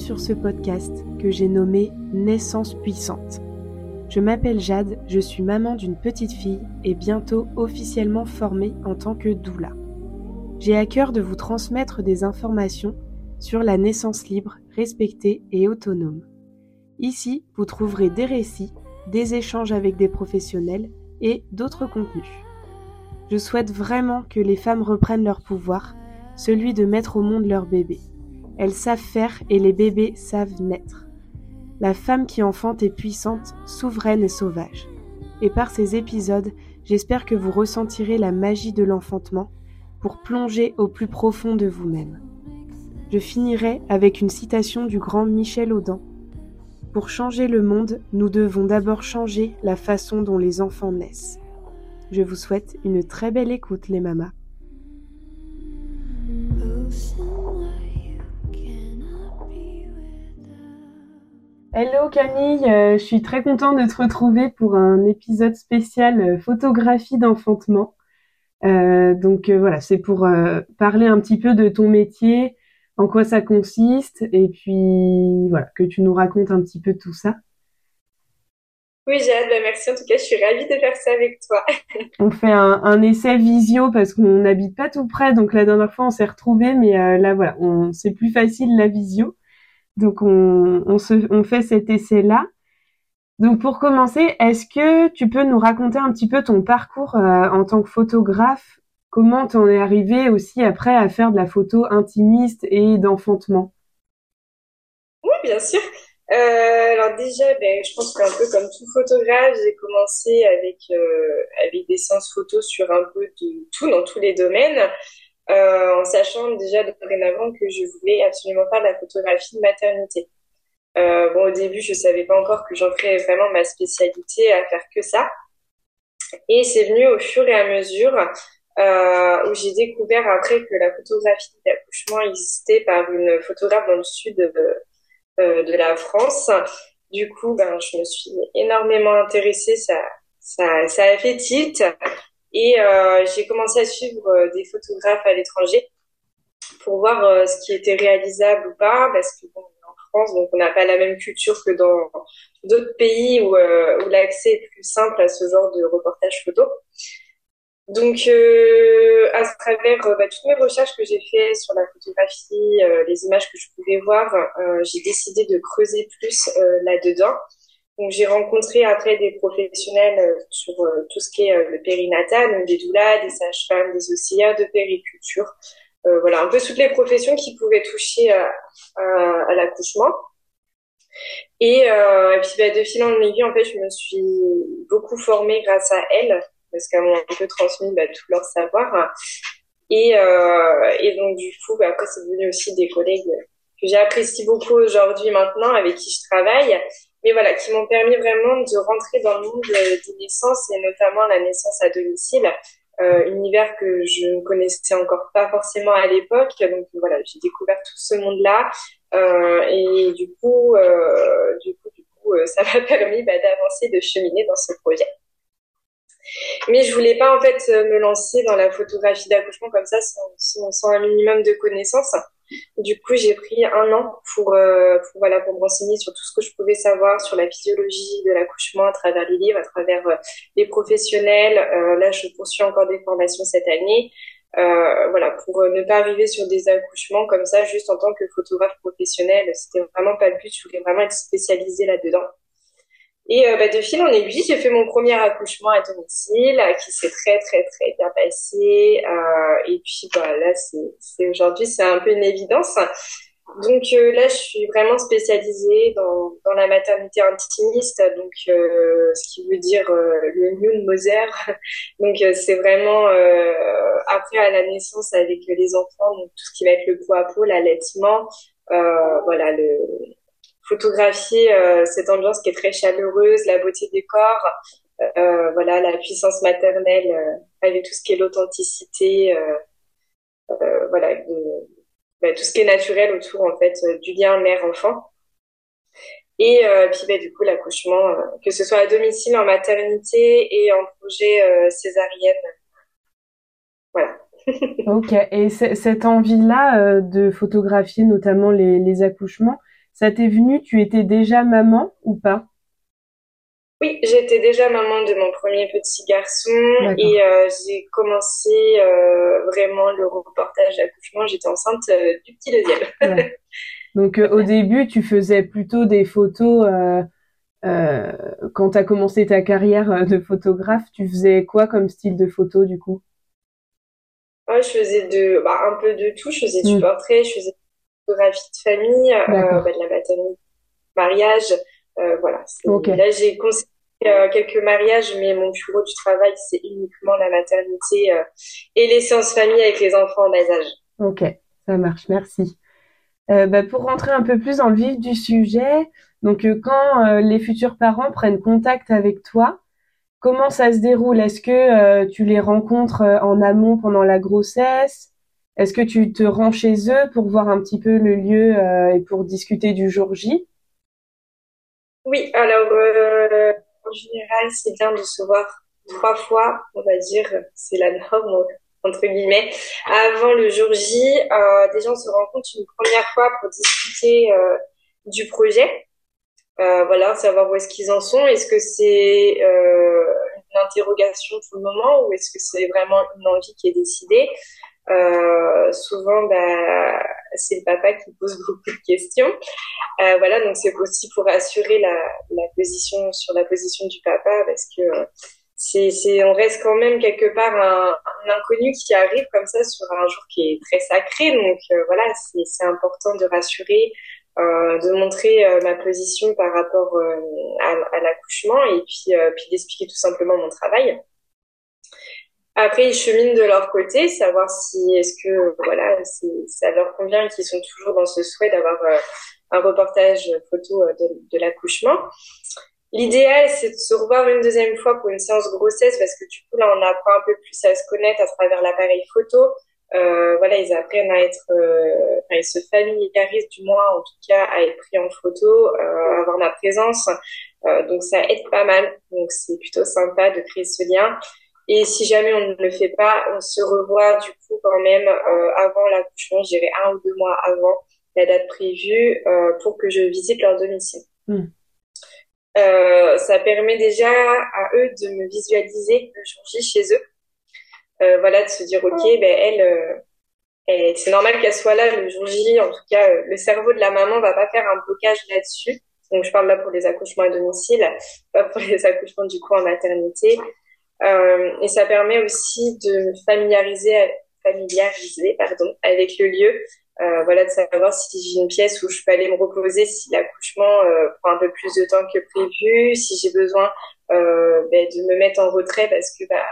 sur ce podcast que j'ai nommé Naissance puissante. Je m'appelle Jade, je suis maman d'une petite fille et bientôt officiellement formée en tant que doula. J'ai à cœur de vous transmettre des informations sur la naissance libre, respectée et autonome. Ici, vous trouverez des récits, des échanges avec des professionnels et d'autres contenus. Je souhaite vraiment que les femmes reprennent leur pouvoir, celui de mettre au monde leur bébé. Elles savent faire et les bébés savent naître. La femme qui enfante est puissante, souveraine et sauvage. Et par ces épisodes, j'espère que vous ressentirez la magie de l'enfantement pour plonger au plus profond de vous-même. Je finirai avec une citation du grand Michel Audin. Pour changer le monde, nous devons d'abord changer la façon dont les enfants naissent. Je vous souhaite une très belle écoute les mamas. Hello Camille, euh, je suis très contente de te retrouver pour un épisode spécial euh, photographie d'enfantement. Euh, donc voilà, c'est pour parler un petit peu de ton métier, en quoi ça consiste, et puis voilà, que tu nous racontes un petit peu tout ça. Oui, Jade, bah, merci en tout cas, je suis ravie de faire ça avec toi. on fait un, essai visio parce qu'on n'habite pas tout près, donc la dernière fois on s'est retrouvés, mais là voilà, c'est plus facile la visio. Donc on, fait cet essai-là. Donc pour commencer, est-ce que tu peux nous raconter un petit peu ton parcours euh, en tant que photographe? Comment t'en es arrivé aussi après à faire de la photo intimiste et d'enfantement? Oui, bien sûr. Euh, alors déjà, ben, je pense qu'un peu comme tout photographe, j'ai commencé avec euh, avec des séances photos sur un peu de tout dans tous les domaines. Euh, en sachant déjà dorénavant que je voulais absolument faire de la photographie de maternité. Euh, bon, au début, je savais pas encore que j'en ferais vraiment ma spécialité à faire que ça. Et c'est venu au fur et à mesure euh, où j'ai découvert après que la photographie d'accouchement existait par une photographe dans le sud de, de la France. Du coup, ben, je me suis énormément intéressée. Ça, ça, ça a fait tilt. Et euh, j'ai commencé à suivre euh, des photographes à l'étranger pour voir euh, ce qui était réalisable ou pas, parce que en France, donc on n'a pas la même culture que dans d'autres pays où, où l'accès est plus simple à ce genre de reportage photo. Donc, euh, à travers bah, toutes mes recherches que j'ai fait sur la photographie, les images que je pouvais voir, j'ai décidé de creuser plus là-dedans donc j'ai rencontré après des professionnels euh, sur euh, tout ce qui est euh, le périnatal, donc des doulas, des sages-femmes, des auxiliaires de périculture, voilà un peu toutes les professions qui pouvaient toucher à, l'accouchement. Et, puis bah, de fil en aiguille, en fait, je me suis beaucoup formée grâce à elles parce qu'elles m'ont un peu transmis bah, tout leur savoir. Et, et donc du coup, bah, après c'est devenu aussi des collègues que j'apprécie beaucoup aujourd'hui maintenant, avec qui je travaille mais voilà, qui m'ont permis vraiment de rentrer dans le monde des naissances et notamment la naissance à domicile, euh, univers que je ne connaissais encore pas forcément à l'époque. Donc voilà, j'ai découvert tout ce monde-là euh, et du coup, euh, du coup, du coup, euh, ça m'a permis bah, d'avancer, de cheminer dans ce projet. Mais je voulais pas en fait me lancer dans la photographie d'accouchement comme ça sans, sans, un minimum de connaissances. Du coup, j'ai pris un an pour, euh, pour, voilà, pour me renseigner sur tout ce que je pouvais savoir sur la physiologie de l'accouchement à travers les livres, à travers euh, les professionnels. Euh, là, je poursuis encore des formations cette année. Euh, voilà, pour ne pas arriver sur des accouchements comme ça, juste en tant que photographe professionnel. C'était vraiment pas le but. Je voulais vraiment être spécialisée là-dedans. Et euh, bah, de fil en aiguille, j'ai fait mon premier accouchement à domicile, euh, qui s'est très très très bien passé. Euh, et puis bah, là, c'est aujourd'hui, c'est un peu une évidence. Donc euh, là, je suis vraiment spécialisée dans, dans la maternité intimiste, donc ce qui veut dire le New Moser. Donc c'est vraiment après à la naissance avec les enfants, donc tout ce qui va être le pot à peau, l'allaitement, voilà le photographier euh, cette ambiance qui est très chaleureuse, la beauté des corps, euh, voilà, la puissance maternelle euh, avec tout ce qui est l'authenticité, voilà, bah, tout ce qui est naturel autour en fait du lien mère-enfant. Et puis bah, du coup l'accouchement, que ce soit à domicile, en maternité et en projet césarienne. Voilà. ok. Et cette envie-là de photographier notamment les, les accouchements, ça t'est venu, tu étais déjà maman ou pas? Oui, j'étais déjà maman de mon premier petit garçon et euh, j'ai commencé euh, vraiment le reportage d'accouchement. J'étais enceinte euh, du petit deuxième. Donc au début, tu faisais plutôt des photos. quand tu as commencé ta carrière de photographe, tu faisais quoi comme style de photo du coup? Je faisais de, bah, un peu de tout. Je faisais du mm. portrait, je faisais photographie de famille, bah, de la maternité, mariage. voilà. Là, j'ai conseillé euh, quelques mariages, mais mon gros du travail, c'est uniquement la maternité euh, et les séances famille avec les enfants en bas âge. Ok, ça marche, merci. Euh, bah, pour rentrer un peu plus dans le vif du sujet, donc quand les futurs parents prennent contact avec toi, comment ça se déroule? Est-ce que tu les rencontres en amont pendant la grossesse? Est-ce que tu te rends chez eux pour voir un petit peu le lieu et pour discuter du jour J? Oui, alors en général, c'est bien de se voir trois fois, on va dire, c'est la norme, entre guillemets, avant le jour J. Euh, déjà, on se rencontre une première fois pour discuter euh, du projet. Euh, voilà, savoir où est-ce qu'ils en sont. Est-ce que c'est euh, une interrogation pour le moment ou est-ce que c'est vraiment une envie qui est décidée? Euh, souvent, bah, c'est le papa qui pose beaucoup de questions. Euh, voilà, donc c'est aussi pour assurer la, la, position sur la position du papa parce que c'est, c'est, on reste quand même quelque part un, un, inconnu qui arrive comme ça sur un jour qui est très sacré. Donc euh, voilà, c'est, c'est important de rassurer, euh, de montrer euh, ma position par rapport à, à, l'accouchement et puis, puis d'expliquer tout simplement mon travail. Après, ils cheminent de leur côté, savoir si est-ce que voilà, ça leur convient qu'ils sont toujours dans ce souhait d'avoir euh, un reportage photo euh, de, l'accouchement. L'idéal, c'est de se revoir une deuxième fois pour une séance grossesse parce que du coup, là, on apprend un peu plus à se connaître à travers l'appareil photo. Euh, voilà, ils apprennent à être, enfin, ils se familiarisent du moins, en tout cas, à être pris en photo, euh, avoir ma présence. Donc, ça aide pas mal. Donc, c'est plutôt sympa de créer ce lien. Et si jamais on ne le fait pas, on se revoit du coup quand même euh, avant l'accouchement, je dirais un ou deux mois avant la date prévue euh, pour que je visite leur domicile. Hmm. Euh, ça permet déjà à eux de me visualiser le jour J chez eux. Euh, voilà, de se dire, ok, ben elle, euh, elle c'est normal qu'elle soit là le jour J. En tout cas, le cerveau de la maman va pas faire un blocage là-dessus. Donc, je parle là pour les accouchements à domicile, pas pour les accouchements du coup en maternité. Euh, et ça permet aussi de familiariser, familiariser pardon, avec le lieu. Euh, voilà, de savoir si j'ai une pièce où je peux aller me reposer, si l'accouchement euh, prend un peu plus de temps que prévu, si j'ai besoin euh, ben, de me mettre en retrait parce que bah,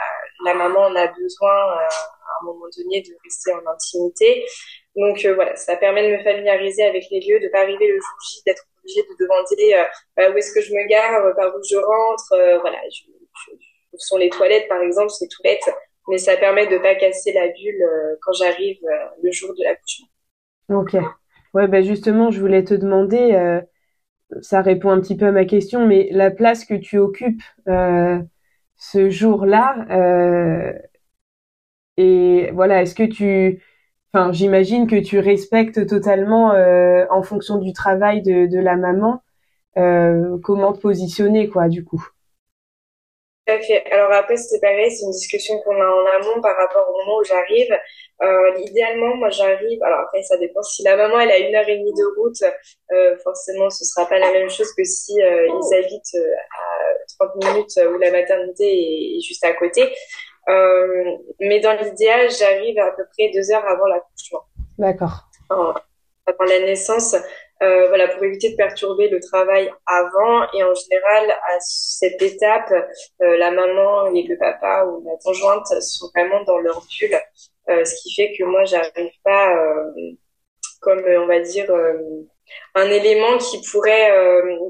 la maman en a besoin euh, à un moment donné de rester en intimité. Donc euh, voilà, ça permet de me familiariser avec les lieux, de pas arriver le jour J, d'être obligée de demander bah, où est-ce que je me gare, par où je rentre. voilà, sont les toilettes, par exemple, c'est tout bête, mais ça permet de pas casser la bulle euh, quand j'arrive euh, le jour de l'accouchement. Ok. Ouais, ben justement, je voulais te demander, euh, ça répond un petit peu à ma question, mais la place que tu occupes ce jour-là, et voilà, est-ce que tu, enfin, j'imagine que tu respectes totalement, en fonction du travail de, de la maman, comment te positionner, quoi, du coup? Alors après, c'est pareil, c'est une discussion qu'on a en amont par rapport au moment où j'arrive. Euh, idéalement, moi j'arrive, alors après ça dépend, si la maman elle a une heure et demie de route, euh, forcément ce sera pas la même chose que si euh, ils habitent à 30 minutes où la maternité est, juste à côté. Mais dans l'idéal, j'arrive à peu près deux heures avant l'accouchement. D'accord. Avant la naissance, euh, voilà, pour éviter de perturber le travail avant. Et en général, à cette étape, euh, la maman et le papa ou la conjointe sont vraiment dans leur bulle, euh, ce qui fait que moi, j'arrive pas, euh, comme on va dire, euh, un élément qui pourrait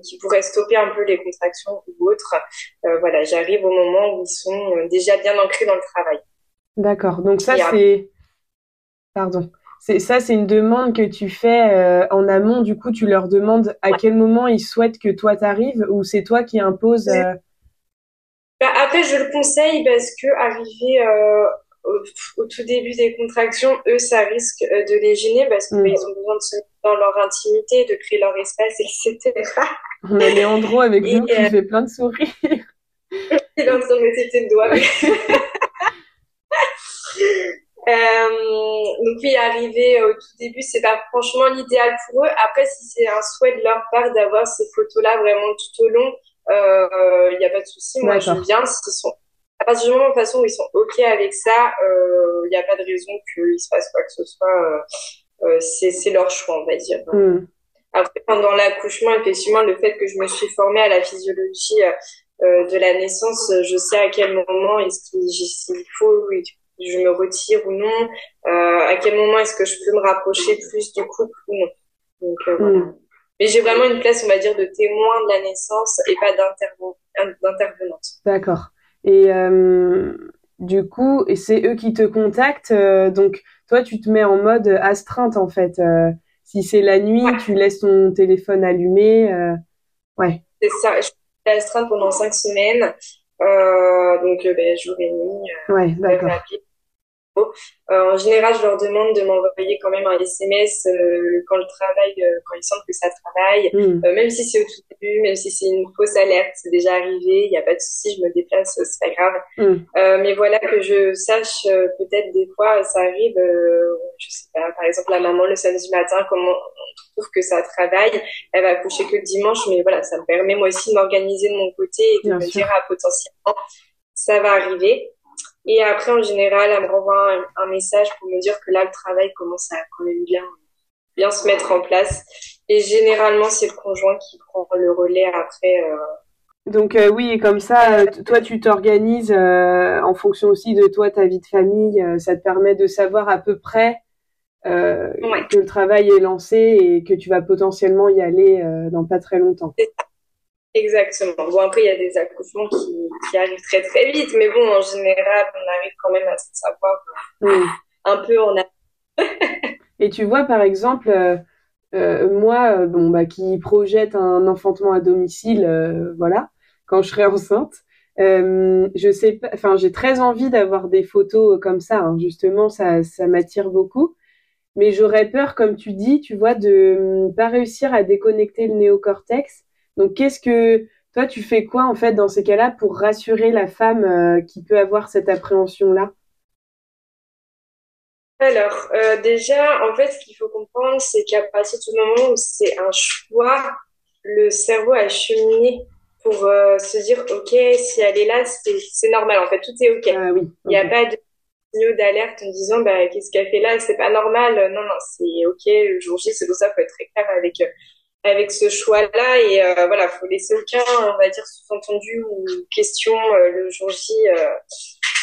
qui pourrait stopper un peu les contractions ou autres. voilà, j'arrive au moment où ils sont déjà bien ancrés dans le travail. D'accord. Donc ça, c'est pardon. C'est ça, c'est une demande que tu fais euh, en amont. Du coup, tu leur demandes à quel moment ils souhaitent que toi t'arrives, ou c'est toi qui imposes. Euh... Bah, après, je le conseille parce que arriver euh, au, tout début des contractions, eux, ça risque de les gêner parce qu'ils mm. ont besoin de se mettre dans leur intimité, de créer leur espace, etc. On a Léandro avec nous qui fait plein de sourires. Il est en train de doigt. Euh, donc oui, arriver au tout début, c'est pas franchement l'idéal pour eux. Après, si c'est un souhait de leur part d'avoir ces photos-là vraiment tout au long, il euh, n'y a pas de souci. Moi, je viens. S'ils sont à partir du moment de façon où ils sont ok avec ça, il euh, n'y a pas de raison qu'il se passe quoi que ce soit. Euh, c'est leur choix, on va dire. Hmm. Après, pendant l'accouchement, effectivement, le fait que je me suis formée à la physiologie de la naissance, je sais à quel moment est-ce qu'il faut je me retire ou non, euh, à quel moment est-ce que je peux me rapprocher plus du couple ou non. Donc euh, voilà. Hmm. Mais j'ai vraiment une place, on va dire, de témoin de la naissance et pas d'intervenante. D'accord. Et euh, du coup, c'est eux qui te contactent, donc toi, tu te mets en mode astreinte en fait. si c'est la nuit, tu laisses ton téléphone allumé. ouais. C'est ça. Je suis astreinte pendant cinq semaines. donc, ben, jour et nuit. ouais, d'accord. Euh, en général, je leur demande de m'envoyer quand même un SMS euh, quand le travail, euh, quand ils sentent que ça travaille, hmm. même si c'est au tout début, même si c'est une fausse alerte, c'est déjà arrivé, il n'y a pas de souci, je me déplace, c'est pas grave. Hmm. mais voilà que je sache peut-être des fois, ça arrive, je sais pas, par exemple la maman le samedi matin, comment on trouve que ça travaille, elle va coucher que le dimanche, mais voilà, ça me permet moi aussi de m'organiser de mon côté et de me dire ah, potentiellement ça va arriver. Et après, en général, elle me renvoie un, message pour me dire que là, le travail commence à quand même bien, bien se mettre en place. Et généralement, c'est le conjoint qui prend le relais après. Euh... Donc euh, oui, comme ça, euh, toi, tu t'organises euh, en fonction aussi de toi, ta vie de famille. ça te permet de savoir à peu près que le travail est lancé et que tu vas potentiellement y aller dans pas très longtemps. Exactement. Bon, après, il y a des accouchements qui, qui, arrivent très très vite, mais bon, en général, on arrive quand même à savoir euh, un peu en Et tu vois, par exemple, euh, euh moi, bon, bah, qui projette un enfantement à domicile, voilà, quand je serai enceinte, je sais pas, enfin, j'ai très envie d'avoir des photos comme ça, hein, justement, ça, ça m'attire beaucoup. Mais j'aurais peur, comme tu dis, tu vois, de pas réussir à déconnecter le néocortex donc, qu'est-ce que toi, tu fais quoi en fait dans ces cas-là pour rassurer la femme euh, qui peut avoir cette appréhension-là? Alors, euh, déjà, en fait, ce qu'il faut comprendre, c'est qu'à partir du moment où c'est un choix, le cerveau a cheminé pour euh, se dire, OK, si elle est là, c'est normal. En fait, tout est OK. Ah, oui. Il n'y a pas de signaux d'alerte en disant, bah, qu'est-ce qu'elle fait là? C'est pas normal. Non, non, c'est OK. Le jour J, c'est pour ça qu'il faut être très clair avec avec ce choix-là et euh, voilà, faut laisser aucun, on va dire, sous-entendu ou question euh, le jour J. Euh,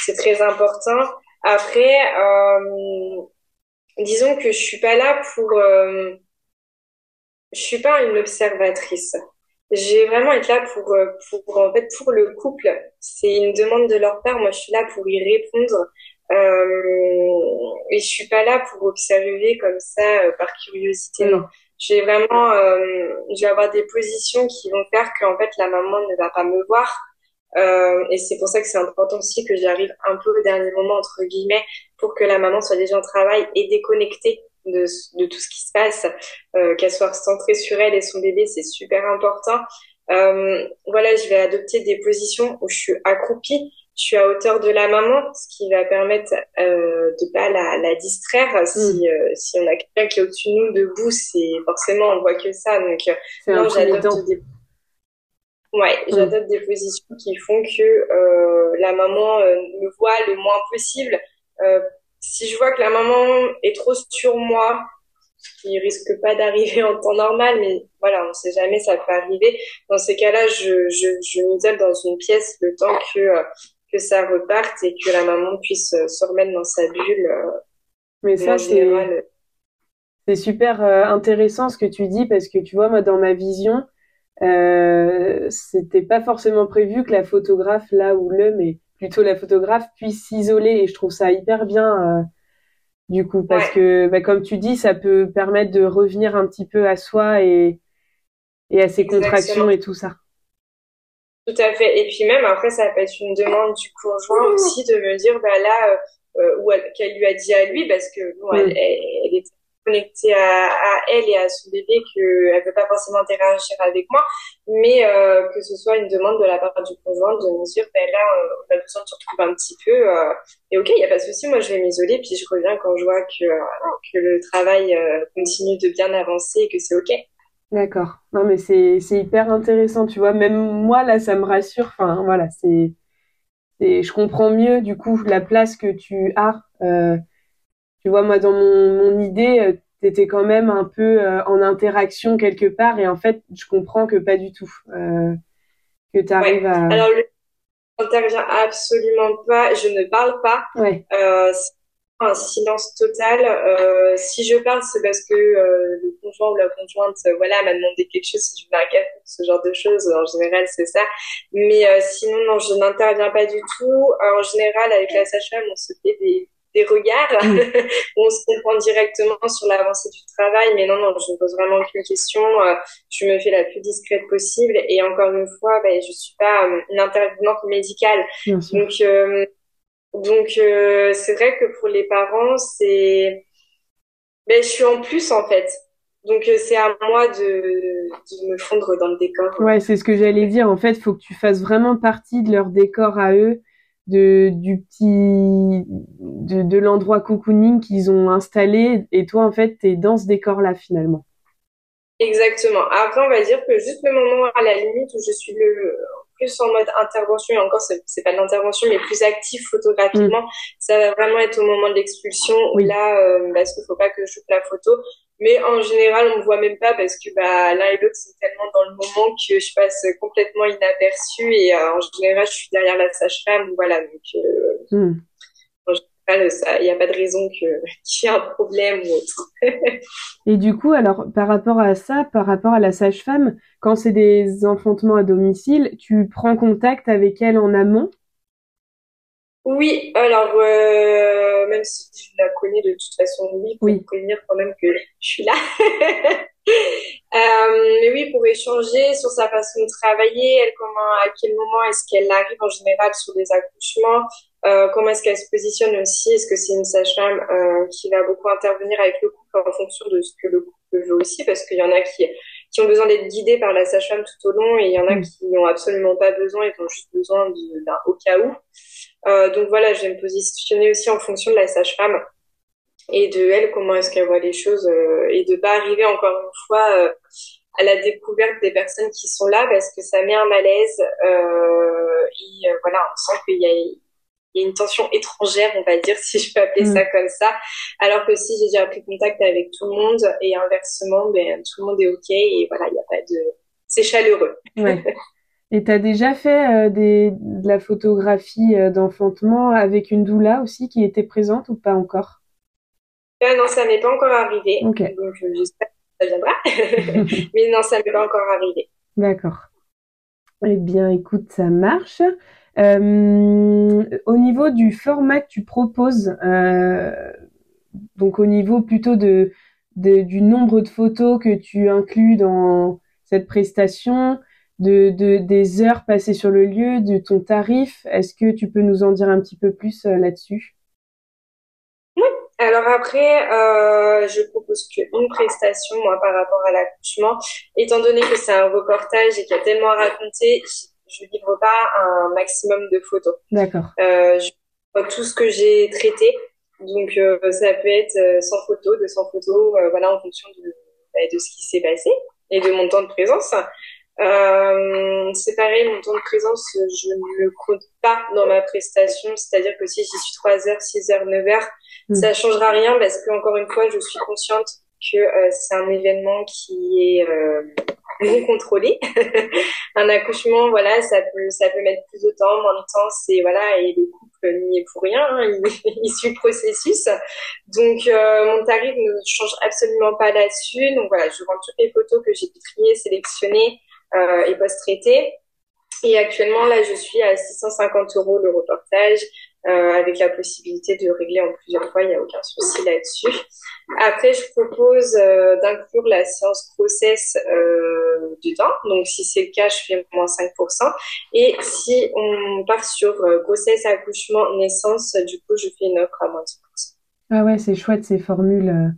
c'est très important. Après, euh, disons que je suis pas là pour, je suis pas une observatrice. J'ai vraiment être là pour, pour en fait pour le couple. C'est une demande de leur part. Moi, je suis là pour y répondre. Et je suis pas là pour observer comme ça par curiosité. Non j'ai vraiment, euh, je vais avoir des positions qui vont faire qu'en fait la maman ne va pas me voir. Euh, et c'est pour ça que c'est important aussi que j'arrive un peu au dernier moment entre guillemets pour que la maman soit déjà en travail et déconnectée de, de tout ce qui se passe, euh, qu'elle soit centrée sur elle et son bébé, c'est super important. Euh, voilà, je vais adopter des positions où je suis accroupie je suis à hauteur de la maman, ce qui va permettre euh, de pas la, la distraire. Si, mm. euh, si on a quelqu'un qui est au-dessus de nous, debout, c'est forcément on voit que ça. Donc euh, non, j'adopte des ouais, mm. j'adopte des positions qui font que euh, la maman euh, me voit le moins possible. si je vois que la maman est trop sur moi, ce qui risque pas d'arriver en temps normal, mais voilà, on sait jamais, ça peut arriver. Dans ces cas-là, je, je, je m'isole dans une pièce le temps que que ça reparte et que la maman puisse euh, se remettre dans sa bulle. Euh, Mais ça, c'est c'est super euh, intéressant ce que tu dis parce que tu vois, moi, dans ma vision, euh, c'était pas forcément prévu que la photographe, là ou le, mais plutôt la photographe puisse s'isoler et je trouve ça hyper bien du coup parce que, bah, comme tu dis, ça peut permettre de revenir un petit peu à soi et, et à ses contractions et tout ça. Tout à fait. Et puis même après, ça peut être une demande du conjoint aussi de me dire, bah là, ou qu'elle lui a dit à lui parce que bon, elle, elle, était connectée à, à, elle et à son bébé qu'elle veut pas forcément interagir avec moi, mais euh, que ce soit une demande de la part du conjoint de me dire ben là on a besoin de se retrouver un petit peu euh, et ok il y a pas de souci moi je vais m'isoler puis je reviens quand je vois que que le travail continue de bien avancer et que c'est ok. D'accord. Non mais c'est c'est hyper intéressant tu vois même moi là ça me rassure enfin voilà c'est je comprends mieux du coup la place que tu as. Euh, tu vois, moi dans mon, mon idée, euh, tu étais quand même un peu euh, en interaction quelque part et en fait, je comprends que pas du tout. Euh, que tu arrives à. Alors, le... j'interviens absolument pas, je ne parle pas. Ouais. Un silence total. Euh, si je parle, c'est parce que euh, le conjoint ou la conjointe, euh, voilà, m'a demandé quelque chose, si je veux un café, ce genre de choses. En général, c'est ça. Mais euh, sinon, non, je n'interviens pas du tout. en général, avec la sage-femme, on se fait des, des regards, mm. on se comprend directement sur l'avancée du travail. Mais non, non, je ne pose vraiment aucune question. je me fais la plus discrète possible. Et encore une fois, ben, je suis pas une intervenante médicale. Donc donc euh, c'est vrai que pour les parents, c'est ben, je suis en plus en fait. Donc euh, c'est à moi de, de me fondre dans le décor. Ouais, c'est ce que j'allais dire. En fait, il faut que tu fasses vraiment partie de leur décor à eux, de du petit de, de l'endroit cocooning qu'ils ont installé et toi en fait, tu es dans ce décor là finalement. Exactement. Après, on va dire que juste le moment à la limite où je suis le plus en mode intervention, et encore, c'est pas de l'intervention, mais plus actif photographiquement, mm. ça va vraiment être au moment de l'expulsion, où là, euh, parce qu'il faut pas que je joue la photo. Mais en général, on me voit même pas parce que bah, l'un et l'autre sont tellement dans le moment que je passe complètement inaperçue et euh, en général, je suis derrière la sage-femme. Voilà, donc euh, mm il n'y a pas de raison qu'il y ait un problème ou autre. et du coup, alors, par rapport à ça, par rapport à la sage-femme, quand c'est des enfantements à domicile, tu prends contact avec elle en amont? Oui, alors, euh, même si je la connais de toute façon, oui, pour oui. prévenir quand même que je suis là. euh, mais oui, pour échanger sur sa façon de travailler, elle, comment, à quel moment est-ce qu'elle arrive en général sur des accouchements, euh, comment est-ce qu'elle se positionne aussi? Est-ce que c'est une sage-femme euh, qui va beaucoup intervenir avec le couple en fonction de ce que le couple veut aussi? Parce qu'il y en a qui, qui ont besoin d'être guidés par la sage-femme tout au long et il y en a mm. qui n'ont absolument pas besoin et qui ont juste besoin d'un au cas où. Euh, donc voilà, je vais me positionner aussi en fonction de la sage-femme et de elle, comment est-ce qu'elle voit les choses euh, et de pas arriver encore une fois euh, à la découverte des personnes qui sont là parce que ça met un malaise et voilà, on sent qu'il y a il y a une tension étrangère, on va dire, si je peux appeler ça mm. comme ça. Alors que si j'ai déjà pris contact avec tout le monde et inversement, ben, tout le monde est OK et voilà, il n'y a pas de... C'est chaleureux. Ouais. Et tu as déjà fait euh, des, de la photographie euh, d'enfantement avec une doula aussi qui était présente ou pas encore? Ah Non, ça n'est pas encore arrivé. Donc j'espère que ça viendra. Mais non, ça n'est pas encore arrivé. D'accord. Eh bien, écoute, ça marche. Euh, au niveau du format que tu proposes, euh, donc au niveau plutôt de, du nombre de photos que tu inclus dans cette prestation, de, de, des heures passées sur le lieu, de ton tarif, est-ce que tu peux nous en dire un petit peu plus euh, là-dessus? Oui. Alors après, je propose qu'une prestation, moi, par rapport à l'accouchement, étant donné que c'est un reportage et qu'il y a tellement à raconter, je livre pas un maximum de photos. D'accord. Euh, je tout ce que j'ai traité. Donc euh, ça peut être 100 euh, photos, 200 photos, euh, voilà, en fonction de, bah, de ce qui s'est passé et de mon temps de présence. Euh, c'est pareil, mon temps de présence, je ne le compte pas dans ma prestation. C'est-à-dire que si j'y suis 3 heures, 6 heures, 9 heures, mm. ça changera rien parce que encore une fois, je suis consciente que euh, c'est un événement qui est euh, non contrôlé. un accouchement, voilà, ça peut ça peut mettre plus de temps, moins de temps, c'est voilà, et le couple n'y est pour rien, hein, il, suit le processus. Donc euh, mon tarif ne change absolument pas là-dessus. Donc voilà, je rends toutes les photos que j'ai triées, sélectionnées euh, et post-traitées. Et actuellement, là, je suis à 650 euros le reportage, avec la possibilité de régler en plusieurs fois, il n'y a aucun souci là-dessus. Après, je propose euh, d'inclure la séance grossesse euh, dedans. Donc, si c'est le cas, je fais moins 5%. Et si on part sur euh, grossesse, accouchement, naissance, du coup, je fais une offre à moins 10%. Ah ouais, c'est chouette ces formules.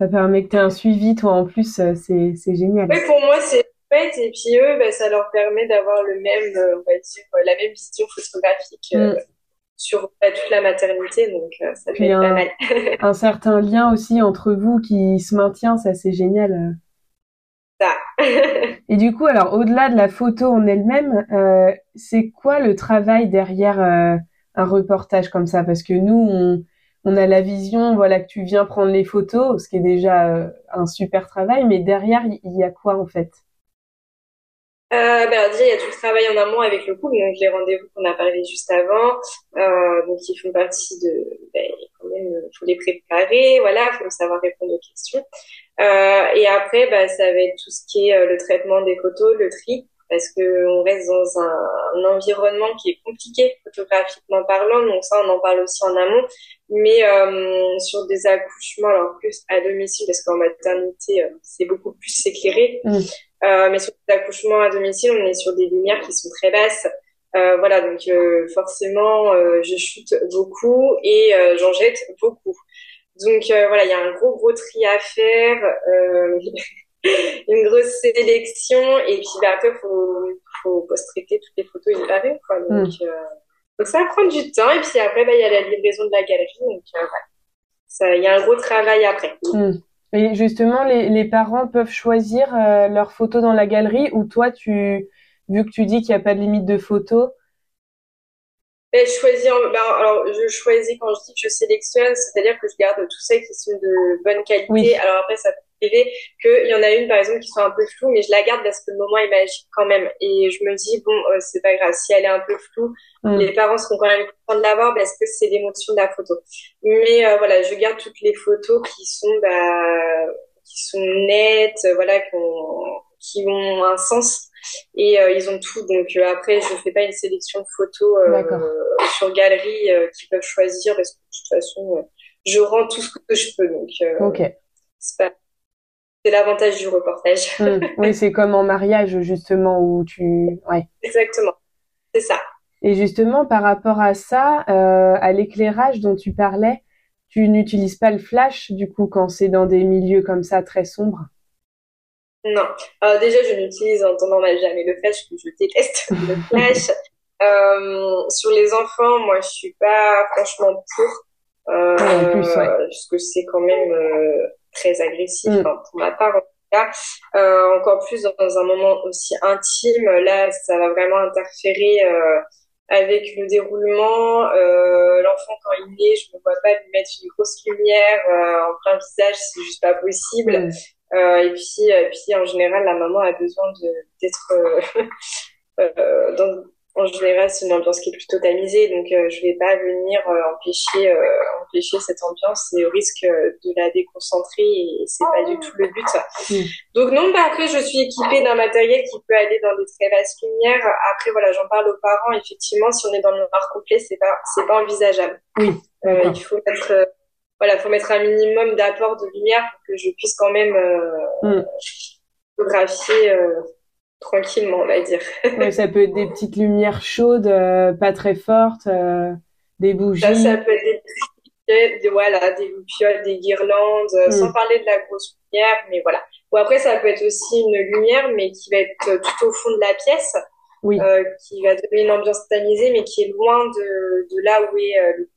Ça permet que tu aies un suivi, toi, en plus, c'est, c'est génial. Oui, pour moi, c'est chouette. Et puis eux, bah, ça leur permet d'avoir le même, on va dire, la même vision photographique. Mm sur toute la maternité, donc euh, ça fait pas mal. un certain lien aussi entre vous qui se maintient, ça c'est génial. Ça. Et du coup, alors au-delà de la photo en elle-même, euh, c'est quoi le travail derrière euh, un reportage comme ça? Parce que nous, on, on, a la vision, voilà, que tu viens prendre les photos, ce qui est déjà un super travail, mais derrière, il y a quoi en fait? Euh, ben, déjà, il y a tout le travail en amont avec le couple, donc les rendez-vous qu'on a parlé juste avant, euh, donc ils font partie de, ben, quand même, faut les préparer, voilà, faut savoir répondre aux questions. Euh, et après, ben, ça va être tout ce qui est euh, le traitement des photos, le tri, parce que on reste dans un, un, environnement qui est compliqué photographiquement parlant, donc ça on en parle aussi en amont, mais euh, sur des accouchements, alors plus à domicile, parce qu'en maternité euh, c'est beaucoup plus éclairé. Mmh. Euh, mais sur les accouchements à domicile, on est sur des lumières qui sont très basses. Euh, voilà, donc euh, forcément, euh, je chute beaucoup et j'en jette beaucoup. Donc voilà, il y a un gros gros tri à faire, une grosse sélection et puis bah, après faut faut post-traiter toutes les photos et les parer, quoi. Donc, mm. donc ça va prendre du temps et puis après bah il y a la livraison de la galerie donc voilà. Il y a un gros travail après. Mm. Et justement, les, les parents peuvent choisir euh, leurs photos dans la galerie ou toi, tu, vu que tu dis qu'il n'y a pas de limite de photos, ben, je choisis, ben, alors je choisis quand je dis que je sélectionne, c'est-à-dire que je garde tous celles qui sont de bonne qualité. Alors après, ça peut qu'il y en a une, par exemple, qui soit un peu floue, mais je la garde parce que le moment est magique quand même. Et je me dis, bon, euh, c'est pas grave, si elle est un peu floue, mm. les parents seront quand même contents de l'avoir parce que c'est l'émotion de la photo. Mais euh, voilà, je garde toutes les photos qui sont, bah, qui sont nettes, voilà, qui ont, qui ont un sens et euh, ils ont tout. Donc euh, après, je fais pas une sélection de photos euh, sur galerie qu'ils peuvent choisir parce que de toute façon, je rends tout ce que je peux. Donc c'est l'avantage du reportage. Mmh. Oui, c'est comme en mariage justement où tu ouais. Exactement. C'est ça. Et justement, par rapport à ça, à l'éclairage dont tu parlais, tu n'utilises pas le flash du coup quand c'est dans des milieux comme ça très sombres? Non. Alors déjà, je n'utilise en temps normal jamais le flash, que je déteste le flash. euh, sur les enfants, moi, je suis pas franchement pour. Euh, Parce que c'est quand même euh, très agressif, mm. hein, pour ma part en tout cas. Euh, encore plus dans un moment aussi intime, là, ça va vraiment interférer euh, avec le déroulement. Euh, l'enfant, quand il est, je ne vois pas lui mettre une grosse lumière en plein visage, c'est juste pas possible. Mm. Euh, et puis, et puis en général, la maman a besoin d'être euh, euh, dans, en général, c'est une ambiance qui est plutôt tamisée, donc euh, je vais pas venir euh, empêcher euh, empêcher cette ambiance et au risque de la déconcentrer et c'est pas du tout le but. Mm. Donc non, bah après je suis équipée d'un matériel qui peut aller dans des très basses lumières. Après voilà, j'en parle aux parents. Effectivement, si on est dans le noir complet, c'est pas c'est pas envisageable. Oui. il faut être voilà, faut mettre un minimum d'apport de lumière pour que je puisse quand même euh, mm. photographier euh, tranquillement, on va dire. ça peut être des petites lumières chaudes, euh, pas très fortes, euh, des bougies. Ça, ça peut être des, des voilà, des loupioles, des guirlandes, mm. sans parler de la grosse lumière, mais voilà. Ou après, ça peut être aussi une lumière, mais qui va être tout au fond de la pièce. Oui. Euh, qui va donner une ambiance tamisée, mais qui est loin de, de là où est le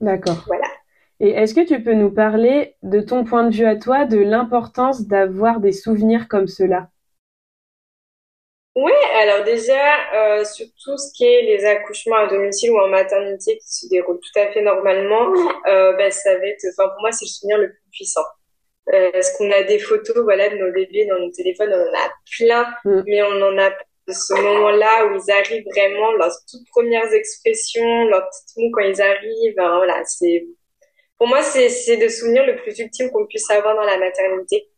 D'accord. Voilà. Et est-ce que tu peux nous parler de ton point de vue à toi, de l'importance d'avoir des souvenirs comme cela? Oui, alors déjà, euh, sur tout ce qui est les accouchements à domicile ou en maternité qui se déroulent tout à fait normalement, euh, ben, ça va être, enfin pour moi, c'est le souvenir le plus puissant. Euh, parce qu'on a des photos voilà, de nos bébés dans nos téléphones, on en a plein, mm. mais on en a de ce moment-là où ils arrivent vraiment, leurs toutes premières expressions, leurs petites mots quand ils arrivent. Hein, voilà, c'est pour moi c'est c'est le souvenir le plus ultime qu'on puisse avoir dans la maternité.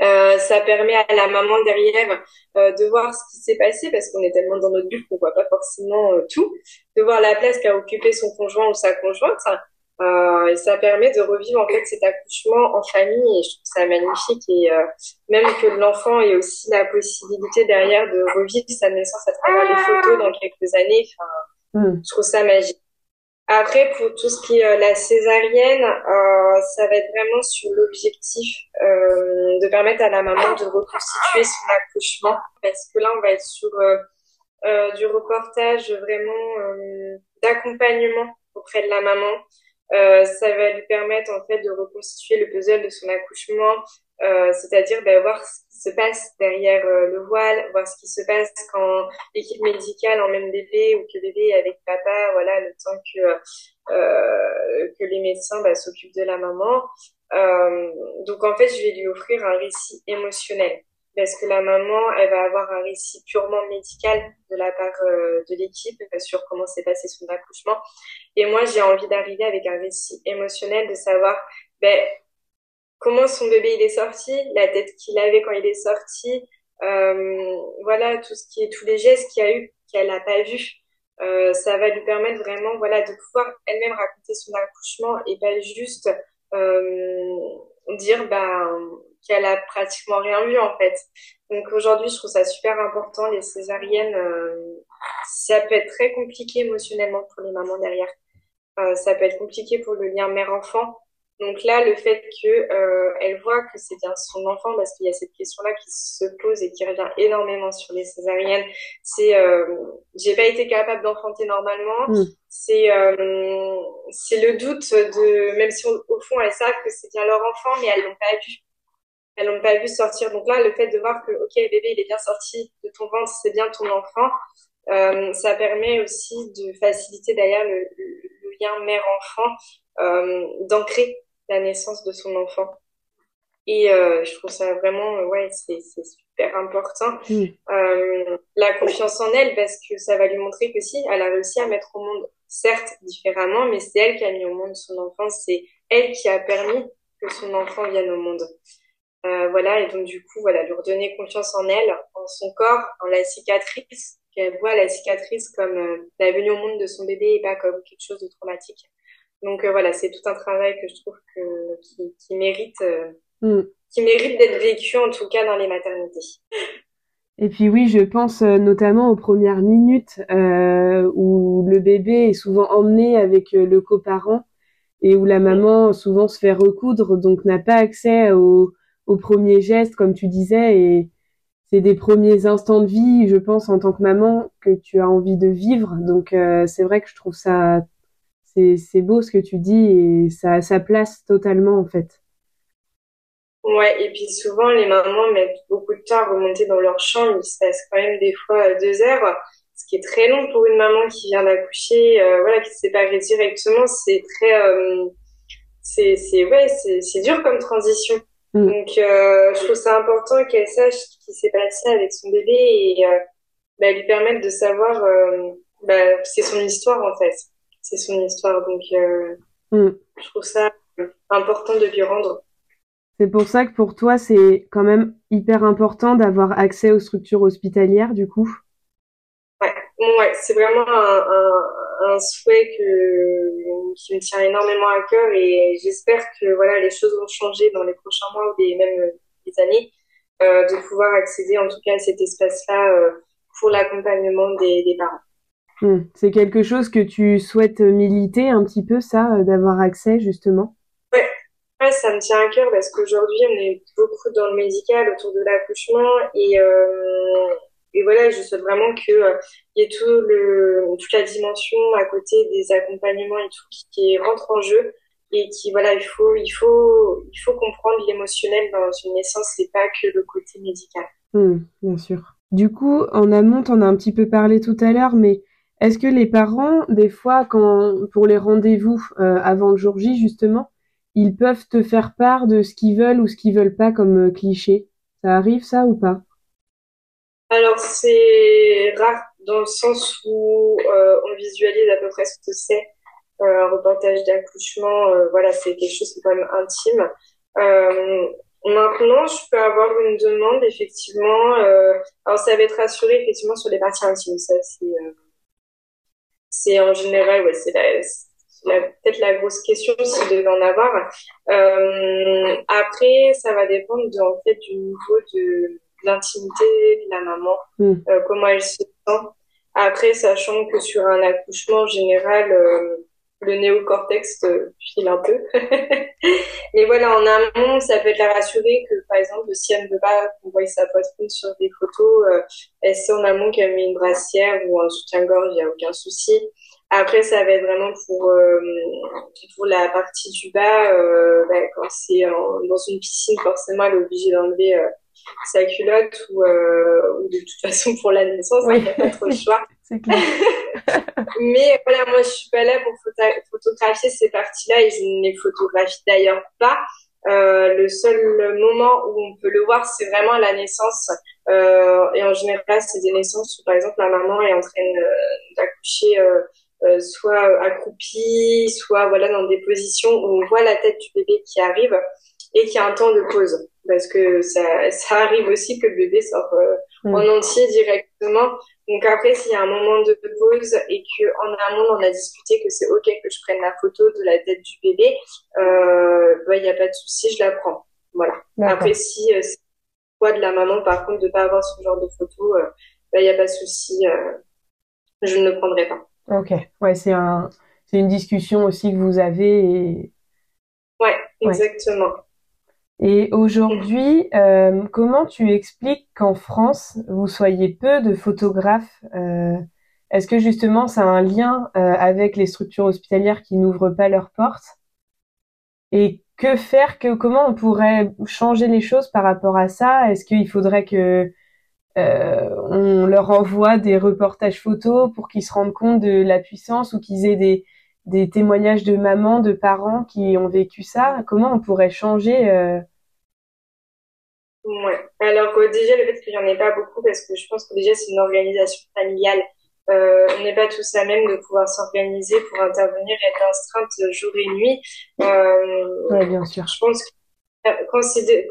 Euh, ça permet à la maman derrière euh, de voir ce qui s'est passé parce qu'on est tellement dans notre bulle qu'on voit pas forcément euh, tout, de voir la place qu'a occupé son conjoint ou sa conjointe. Euh, et ça permet de revivre en fait cet accouchement en famille et je trouve ça magnifique et même que l'enfant ait aussi la possibilité derrière de revivre sa naissance à travers les photos dans quelques années. Enfin, mm. je trouve ça magique. Après, pour tout ce qui est euh, la césarienne, euh, ça va être vraiment sur l'objectif euh, de permettre à la maman de reconstituer son accouchement, parce que là, on va être sur du reportage vraiment d'accompagnement auprès de la maman. ça va lui permettre en fait de reconstituer le puzzle de son accouchement, c'est-à-dire ben, voir se passe derrière euh, le voile, voir ce qui se passe quand l'équipe médicale emmène bébé ou que bébé est avec papa, voilà, le temps que euh, que les médecins bah, s'occupent de la maman. Euh, donc en fait, je vais lui offrir un récit émotionnel parce que la maman, elle va avoir un récit purement médical de la part euh, de l'équipe sur comment s'est passé son accouchement. Et moi, j'ai envie d'arriver avec un récit émotionnel de savoir ben, comment son bébé il est sorti, la tête qu'il avait quand il est sorti, euh, voilà tout ce qui est tous les gestes qu'il a eu qu'elle n'a pas vu. Euh, ça va lui permettre vraiment voilà de pouvoir elle-même raconter son accouchement et pas juste euh, dire bah qu'elle a pratiquement rien vu en fait. Donc aujourd'hui, je trouve ça super important les césariennes. ça peut être très compliqué émotionnellement pour les mamans derrière. ça peut être compliqué pour le lien mère-enfant. Donc là, le fait qu'elle euh, elle voit que c'est bien son enfant, parce qu'il y a cette question-là qui se pose et qui revient énormément sur les césariennes, c'est euh, j'ai pas été capable d'enfanter normalement. Mm. C'est euh, c'est le doute de même si au fond elles savent que c'est bien leur enfant, mais elles l'ont pas vu. Elles l'ont pas vu sortir. Donc là, le fait de voir que ok, bébé, il est bien sorti de ton ventre, c'est bien ton enfant. Euh, ça permet aussi de faciliter d'ailleurs le, le lien mère-enfant, euh, d'ancrer la naissance de son enfant. Et euh, je trouve ça vraiment, euh, ouais, c'est super important. Euh, la confiance en elle, parce que ça va lui montrer que si, elle a réussi à mettre au monde, certes différemment, mais c'est elle qui a mis au monde son enfant, c'est elle qui a permis que son enfant vienne au monde. Euh, voilà, et donc du coup, voilà, lui redonner confiance en elle, en son corps, en la cicatrice, qu'elle voit la cicatrice comme la venue au monde de son bébé et pas comme quelque chose de traumatique. Donc euh, voilà, c'est tout un travail que je trouve que, qui, qui mérite, euh, mm. qui mérite d'être vécu en tout cas dans les maternités. Et puis oui, je pense euh, notamment aux premières minutes euh, où le bébé est souvent emmené avec le coparent et où la maman souvent se fait recoudre, donc n'a pas accès aux, aux premiers gestes, comme tu disais, et c'est des premiers instants de vie, je pense, en tant que maman, que tu as envie de vivre. Donc c'est vrai que je trouve ça c'est beau ce que tu dis et ça a sa place totalement en fait. Ouais, et puis souvent les mamans mettent beaucoup de temps à remonter dans leur chambre, il se passe quand même des fois deux heures, ce qui est très long pour une maman qui vient d'accoucher, euh, voilà, qui se sépare directement, c'est très, euh, c'est, c'est, ouais, c'est dur comme transition. Mm. Donc, euh, je trouve ça important qu'elle sache ce qui s'est passé avec son bébé et euh, bah, lui permettre de savoir, euh, bah, c'est son histoire en fait c'est son histoire. Donc, euh, mm. je trouve ça important de lui rendre. C'est pour ça que pour toi, c'est quand même hyper important d'avoir accès aux structures hospitalières, du coup. Ouais, ouais c'est vraiment un, un, souhait que, qui me tient énormément à cœur et j'espère que voilà, les choses vont changer dans les prochains mois ou des, même des années, euh, de pouvoir accéder en tout cas à cet espace-là euh, pour l'accompagnement des, des parents. Hmm. C'est quelque chose que tu souhaites militer un petit peu, ça, euh, d'avoir accès justement? Ouais. ouais, ça me tient à cœur parce qu'aujourd'hui, on est beaucoup dans le médical autour de l'accouchement et, euh, et voilà, je souhaite vraiment qu'il euh, y ait tout le, toute la dimension à côté des accompagnements et tout qui, qui rentre en jeu et qui voilà il faut il faut il faut comprendre l'émotionnel dans une naissance c'est pas que le côté médical hmm, bien sûr du coup en amont on a un petit peu parlé tout à l'heure mais est-ce que les parents, des fois, quand pour les rendez-vous euh, avant le jour J, justement, ils peuvent te faire part de ce qu'ils veulent ou ce qu'ils veulent pas comme euh, cliché? Ça arrive ça ou pas? Alors c'est rare dans le sens où euh, on visualise à peu près ce que c'est un reportage d'accouchement. voilà, c'est quelque chose qui est quand même intime. Maintenant, je peux avoir une demande, effectivement. Alors, ça va être rassuré, effectivement, sur les parties intimes. Ça, c'est, c'est en général, ouais, c'est peut-être la grosse question s'il devait en avoir. Euh, après, ça va dépendre de, en fait, du niveau de, l'intimité de la maman, hmm. euh, comment elle se sent. Après, sachant que sur un accouchement en général, euh, le néocortex file un peu. Mais voilà, en amont, ça peut être la rassurer que, par exemple, si elle ne veut pas qu'on voie sa poitrine sur des photos, euh, elle sait en amont qu'elle met une brassière ou un soutien-gorge, il n'y a aucun souci. Après, ça va être vraiment pour, euh, pour la partie du bas, euh, bah, quand c'est dans une piscine, forcément, elle est obligée d'enlever euh, sa culotte ou, euh, ou, de toute façon pour la naissance, il n'y a pas trop le choix. Mais voilà, moi je suis pas là pour photographier ces parties-là et je ne les photographie d'ailleurs pas. Euh, le seul moment où on peut le voir, c'est vraiment à la naissance. Euh, et en général, c'est des naissances où, par exemple, la maman est en train d'accoucher euh, euh, soit accroupie, soit voilà dans des positions où on voit la tête du bébé qui arrive et qui a un temps de pause parce que ça, ça arrive aussi que le bébé sort euh, mm. en entier directement. Donc après, s'il y a un moment de pause et que en amont on a discuté que c'est ok que je prenne la photo de la tête du bébé, euh, bah il n'y a pas de souci, je la prends. Voilà. Après, si euh, c'est quoi de la maman, par contre, de pas avoir ce genre de photo, euh, bah il n'y a pas de souci, euh, je ne le prendrai pas. Ok. Ouais, c'est un, c'est une discussion aussi que vous avez. Et... Ouais, exactement. Et aujourd'hui, euh, comment tu expliques qu'en France, vous soyez peu de photographes euh, Est-ce que justement, ça a un lien euh, avec les structures hospitalières qui n'ouvrent pas leurs portes? Et que faire que, Comment on pourrait changer les choses par rapport à ça? Est-ce qu'il faudrait que on leur envoie des reportages photos pour qu'ils se rendent compte de la puissance ou qu'ils aient des, des témoignages de mamans, de parents qui ont vécu ça Comment on pourrait changer Ouais. Alors déjà le fait qu'il n'y en ait pas beaucoup, parce que je pense que déjà c'est une organisation familiale. Euh, on n'est pas tous à même de pouvoir s'organiser pour intervenir et être astreinte jour et nuit. Euh, bien sûr. Je pense que euh, quand, c'est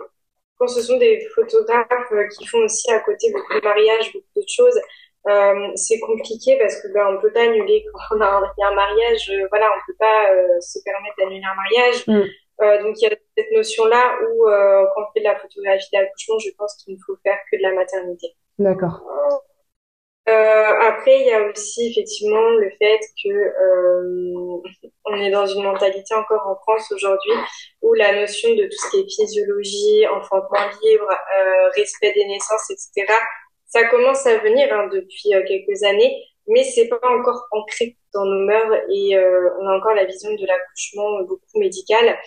quand ce sont des photographes euh, qui font aussi à côté beaucoup de mariages, beaucoup d'autres choses, euh, c'est compliqué parce que ben, on peut pas annuler quand on a un, y a un mariage. Euh, voilà, on peut pas se permettre d'annuler un mariage. Mm. Euh, donc il y a cette notion-là où euh, quand on fait de la photographie d'accouchement, je pense qu'il ne faut faire que de la maternité. D'accord. Euh, après, il y a aussi effectivement le fait que euh, on est dans une mentalité encore en France aujourd'hui où la notion de tout ce qui est physiologie, enfantement libre, euh, respect des naissances, etc. Ça commence à venir hein, depuis euh, quelques années, mais c'est pas encore ancré dans nos mœurs et euh, on a encore la vision de l'accouchement beaucoup médical.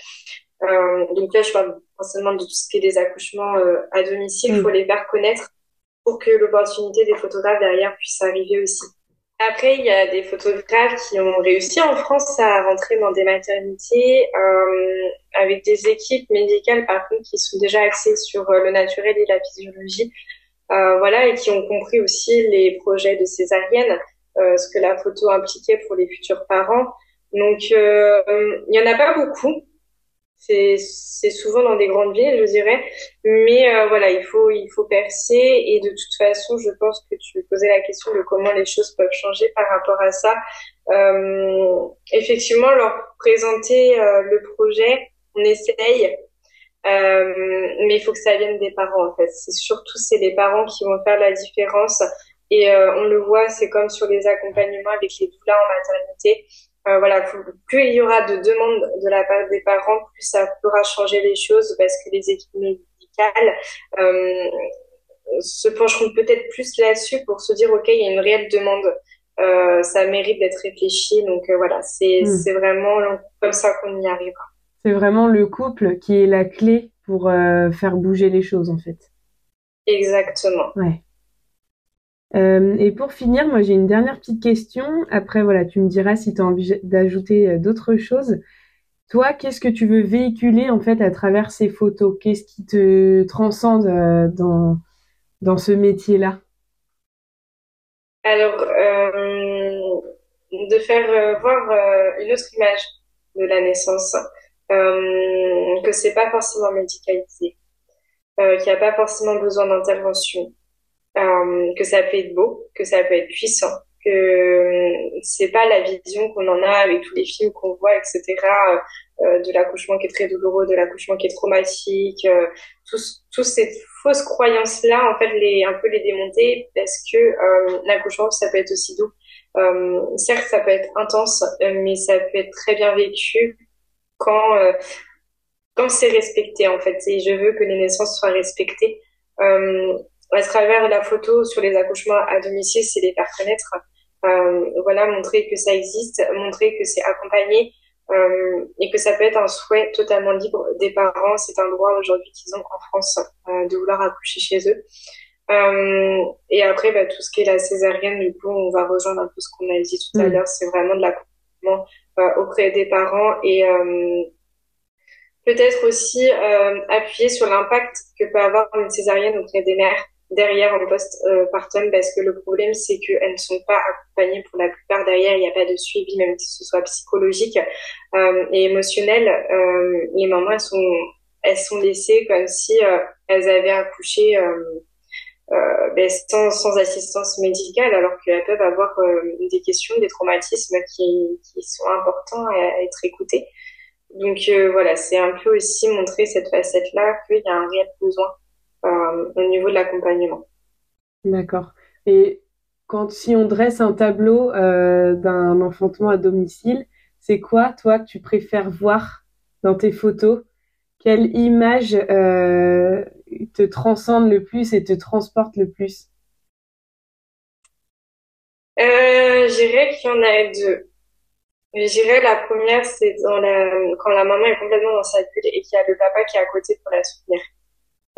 Euh, donc là, je parle forcément de tout ce qui est des accouchements euh, à domicile. Il faut les faire connaître pour que l'opportunité des photographes derrière puisse arriver aussi. Après, il y a des photographes qui ont réussi en France à rentrer dans des maternités euh, avec des équipes médicales, par contre, qui sont déjà axées sur le naturel et la physiologie. Euh, voilà, et qui ont compris aussi les projets de césarienne, euh, ce que la photo impliquait pour les futurs parents. Donc, euh, il y en a pas beaucoup. C'est, c'est souvent dans des grandes villes, je dirais. Mais voilà, il faut, il faut percer. Et de toute façon, je pense que tu posais la question de comment les choses peuvent changer par rapport à ça. effectivement, leur présenter le projet, on essaye euh, mais il faut que ça vienne des parents en fait. C'est surtout c'est les parents qui vont faire la différence. Et euh, on le voit, c'est comme sur les accompagnements avec les doulas en maternité. Euh, voilà, plus il y aura de demandes de la part des parents, plus ça pourra changer les choses parce que les équipes médicales euh, se pencheront peut-être plus là-dessus pour se dire ok, il y a une réelle demande, euh, ça mérite d'être réfléchi. Donc euh, voilà, c'est hmm. c'est vraiment comme ça qu'on y arrivera. C'est vraiment le couple qui est la clé pour euh, faire bouger les choses, en fait. Exactement. Ouais. Euh, et pour finir, moi j'ai une dernière petite question. Après, voilà, tu me diras si tu as envie d'ajouter euh, d'autres choses. Toi, qu'est-ce que tu veux véhiculer en fait à travers ces photos? Qu'est-ce qui te transcende dans, dans ce métier-là? Alors, de faire voir une autre image de la naissance euh, que c'est pas forcément médicalisé. qu'il n'y a pas forcément besoin d'intervention, que ça peut être beau, que ça peut être puissant, que c'est pas la vision qu'on en a avec tous les films qu'on voit, etc. Euh, de l'accouchement qui est très douloureux, de l'accouchement qui est traumatique, euh, tous, tous ces fausses croyances-là, en fait, les, un peu les démonter parce que euh, l'accouchement, ça peut être aussi doux. Euh, certes, ça peut être intense, mais ça peut être très bien vécu quand quand c'est respecté, en fait. Et je veux que les naissances soient respectées. à travers la photo sur les accouchements à domicile, c'est les faire connaître. voilà, montrer que ça existe, montrer que c'est accompagné, euh, et que ça peut être un souhait totalement libre des parents. C'est un droit aujourd'hui qu'ils ont en France euh, de vouloir accoucher chez eux. Euh, et après, bah, tout ce qui est la césarienne, du coup, on va rejoindre un peu ce qu'on a dit tout à mm. l'heure. C'est vraiment de l'accompagnement euh, auprès des parents et euh, peut-être aussi appuyer sur l'impact que peut avoir une césarienne auprès des mères derrière en post-partum parce que le problème c'est qu'elles ne sont pas accompagnées pour la plupart derrière. Il n'y a pas de suivi même si ce soit psychologique euh, et émotionnel. Euh, les mamans elles sont elles sont laissées comme si euh, elles avaient accouché ben, sans, sans, assistance médicale alors qu'elles peuvent avoir des questions des traumatismes qui, qui sont importants à, être écoutés donc voilà c'est un peu aussi montrer cette facette là qu'il y a un réel besoin euh, au niveau de l'accompagnement. D'accord. Et quand si on dresse un tableau euh, d'un enfantement à domicile, c'est quoi toi que tu préfères voir dans tes photos? Quelle image euh, te transcende le plus et te transporte le plus? Euh, J'irais qu'il y en a deux. J'irais la première, c'est dans la quand la maman est complètement dans sa bulle et qu'il y a le papa qui est à côté pour la soutenir.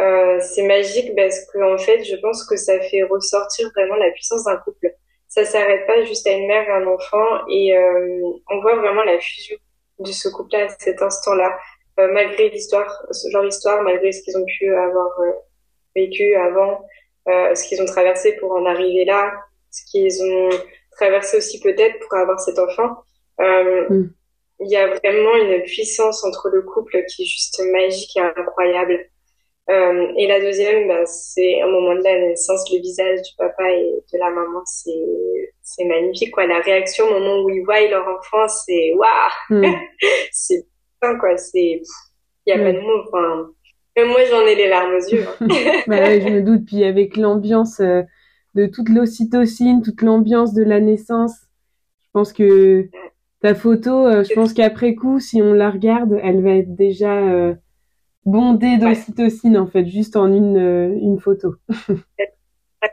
Euh, c'est magique parce que en fait, je pense que ça fait ressortir vraiment la puissance d'un couple. Ça s'arrête pas juste à une mère et un enfant et euh, on voit vraiment la fusion de ce couple-là à cet instant-là, malgré l'histoire, ce genre d'histoire, malgré ce qu'ils ont pu avoir euh, vécu avant, ce qu'ils ont traversé pour en arriver là, ce qu'ils ont traversé aussi peut-être pour avoir cet enfant. Mm. Il y a vraiment une puissance entre le couple qui est juste magique et incroyable. Euh, et la deuxième, bah, c'est au moment de la naissance, le visage du papa et de la maman, c'est c'est magnifique quoi. La réaction au moment où ils voient leur enfant, c'est waouh, mm. c'est quoi. C'est il y a pas de mots. Enfin, même moi j'en ai les larmes aux yeux. Hein. bah ouais, je me doute. Puis avec l'ambiance euh, de toute l'ocytocine, toute l'ambiance de la naissance, je pense que ta photo, euh, je pense qu'après coup, si on la regarde, elle va être déjà euh, bondé d'ocytocine en fait, juste en une, une photo.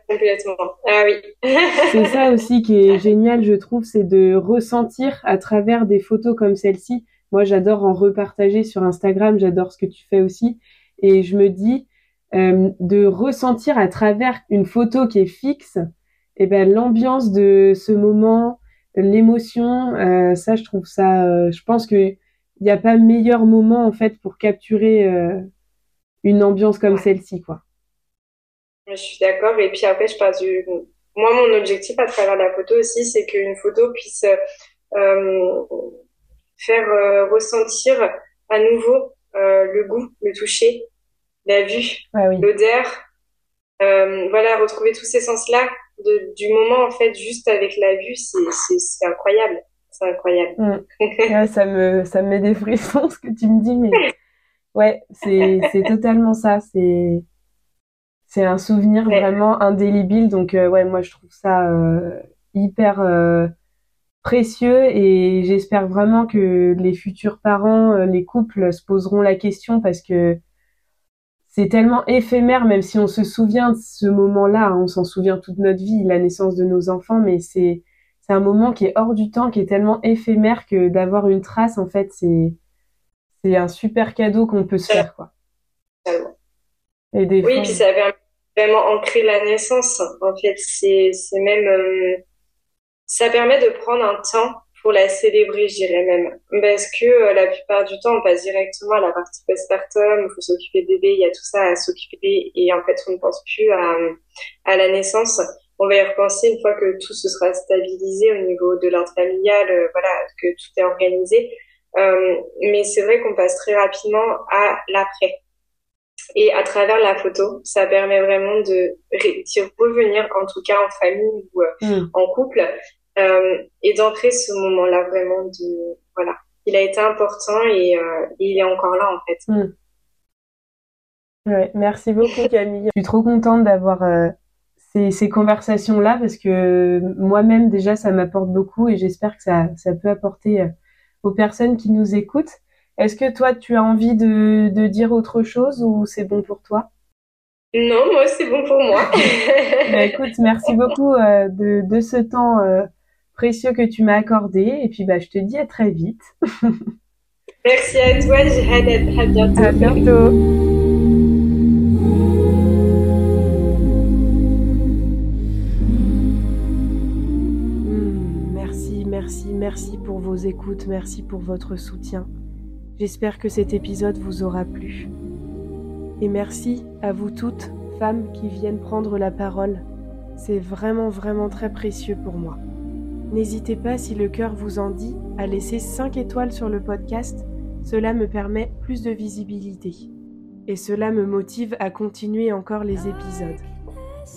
Complètement. Ah oui. c'est ça aussi qui est génial, je trouve, c'est de ressentir à travers des photos comme celle-ci. Moi, j'adore en repartager sur Instagram, j'adore ce que tu fais aussi. Et je me dis, euh, de ressentir à travers une photo qui est fixe, et eh ben l'ambiance de ce moment, l'émotion, euh, ça, je trouve ça, euh, je pense que il n'y a pas meilleur moment en fait pour capturer une ambiance comme celle-ci quoi. Je suis d'accord et puis après je passe du moi mon objectif à travers la photo aussi c'est qu'une photo puisse euh, faire euh, ressentir à nouveau le goût, le toucher, la vue, ah l'odeur, voilà retrouver tous ces sens là du moment en fait juste avec la vue c'est incroyable c'est incroyable. Mm. ça me ça me met des frissons ce que tu me dis, mais ouais, c'est c'est totalement ça. C'est c'est un souvenir vraiment indélébile. Donc euh, ouais, moi je trouve ça euh, hyper euh, précieux et j'espère vraiment que les futurs parents, les couples se poseront la question parce que c'est tellement éphémère, même si on se souvient de ce moment-là, hein, on s'en souvient toute notre vie, la naissance de nos enfants, mais c'est c'est un moment qui est hors du temps, qui est tellement éphémère que d'avoir une trace, en fait, c'est c'est un super cadeau qu'on peut se faire, quoi. Et des oui, puis ça permet vraiment ancrer la naissance. En fait, c'est c'est même euh, ça permet de prendre un temps pour la célébrer, je dirais même, parce que euh, la plupart du temps, on passe directement à la partie postpartum, il faut s'occuper de bébé, il y a tout ça à s'occuper, et en fait, on ne pense plus à à la naissance on va y repenser une fois que tout se sera stabilisé au niveau de l'ordre familial, euh, voilà, que tout est organisé. Euh, mais c'est vrai qu'on passe très rapidement à l'après. Et à travers la photo, ça permet vraiment de d'y revenir, en tout cas en famille ou mm. en couple, et d'ancrer ce moment-là vraiment de voilà. Il a été important et, il est encore là en fait. Mm. Ouais, merci beaucoup Camille. Je suis trop contente d'avoir euh, ces, ces conversations-là parce que moi-même déjà ça m'apporte beaucoup et j'espère que ça, ça peut apporter euh, aux personnes qui nous écoutent. Est-ce que toi tu as envie de, de dire autre chose ou c'est bon pour toi? Non, moi c'est bon pour moi. bah, écoute, merci beaucoup euh, de, de ce temps précieux que tu m'as accordé et puis bah je te dis à très vite. merci à toi, Jihad, à bientôt. À bientôt. merci pour vos écoutes, merci pour votre soutien. J'espère que cet épisode vous aura plu. Et merci à vous toutes, femmes qui viennent prendre la parole. C'est vraiment, vraiment très précieux pour moi. N'hésitez pas, si le cœur vous en dit, à laisser 5 étoiles sur le podcast. Cela me permet plus de visibilité. Et cela me motive à continuer encore les épisodes.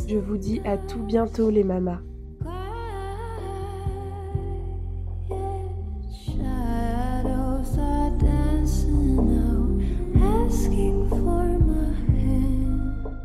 Je vous dis à tout bientôt les mamas.